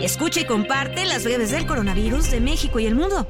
Escucha y comparte las breves del coronavirus de México y el mundo.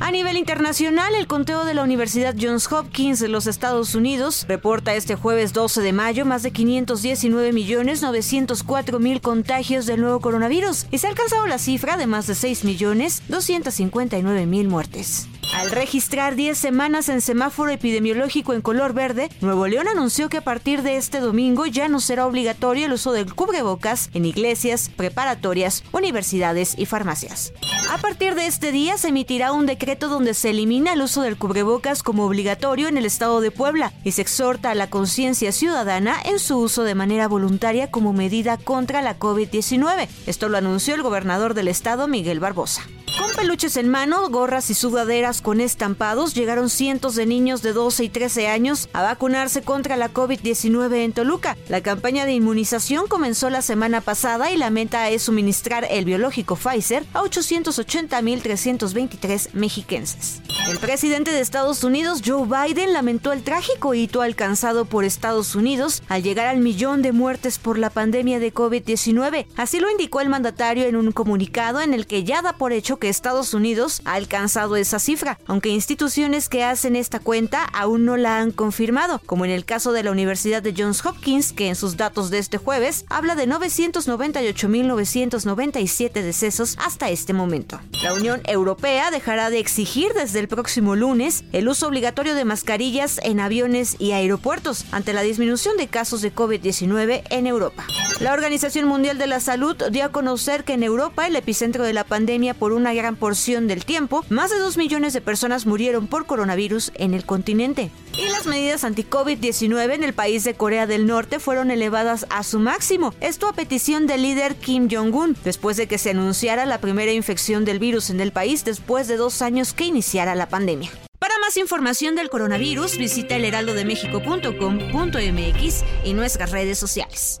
A nivel internacional, el conteo de la Universidad Johns Hopkins de los Estados Unidos reporta este jueves 12 de mayo más de 519 millones 904 mil contagios del nuevo coronavirus y se ha alcanzado la cifra de más de 6 millones 259 mil muertes. Al registrar 10 semanas en semáforo epidemiológico en color verde, Nuevo León anunció que a partir de este domingo ya no será obligatorio el uso del cubrebocas en iglesias, preparatorias, universidades y farmacias. A partir de este día se emitirá un decreto donde se elimina el uso del cubrebocas como obligatorio en el estado de Puebla y se exhorta a la conciencia ciudadana en su uso de manera voluntaria como medida contra la COVID-19. Esto lo anunció el gobernador del estado, Miguel Barbosa. Con peluches en mano, gorras y sudaderas con estampados, llegaron cientos de niños de 12 y 13 años a vacunarse contra la COVID-19 en Toluca. La campaña de inmunización comenzó la semana pasada y la meta es suministrar el biológico Pfizer a 880.323 mexiquenses. El presidente de Estados Unidos, Joe Biden, lamentó el trágico hito alcanzado por Estados Unidos al llegar al millón de muertes por la pandemia de COVID-19. Así lo indicó el mandatario en un comunicado en el que ya da por hecho que Estados Unidos ha alcanzado esa cifra, aunque instituciones que hacen esta cuenta aún no la han confirmado, como en el caso de la Universidad de Johns Hopkins, que en sus datos de este jueves habla de 998.997 decesos hasta este momento. La Unión Europea dejará de exigir desde el próximo lunes el uso obligatorio de mascarillas en aviones y aeropuertos ante la disminución de casos de COVID-19 en Europa. La Organización Mundial de la Salud dio a conocer que en Europa el epicentro de la pandemia por una gran porción del tiempo, más de 2 millones de personas murieron por coronavirus en el continente. Y las medidas anti-COVID-19 en el país de Corea del Norte fueron elevadas a su máximo, esto a petición del líder Kim Jong-un, después de que se anunciara la primera infección del virus en el país después de dos años que iniciara la pandemia. Para más información del coronavirus, visita elheraldodemexico.com.mx y nuestras redes sociales.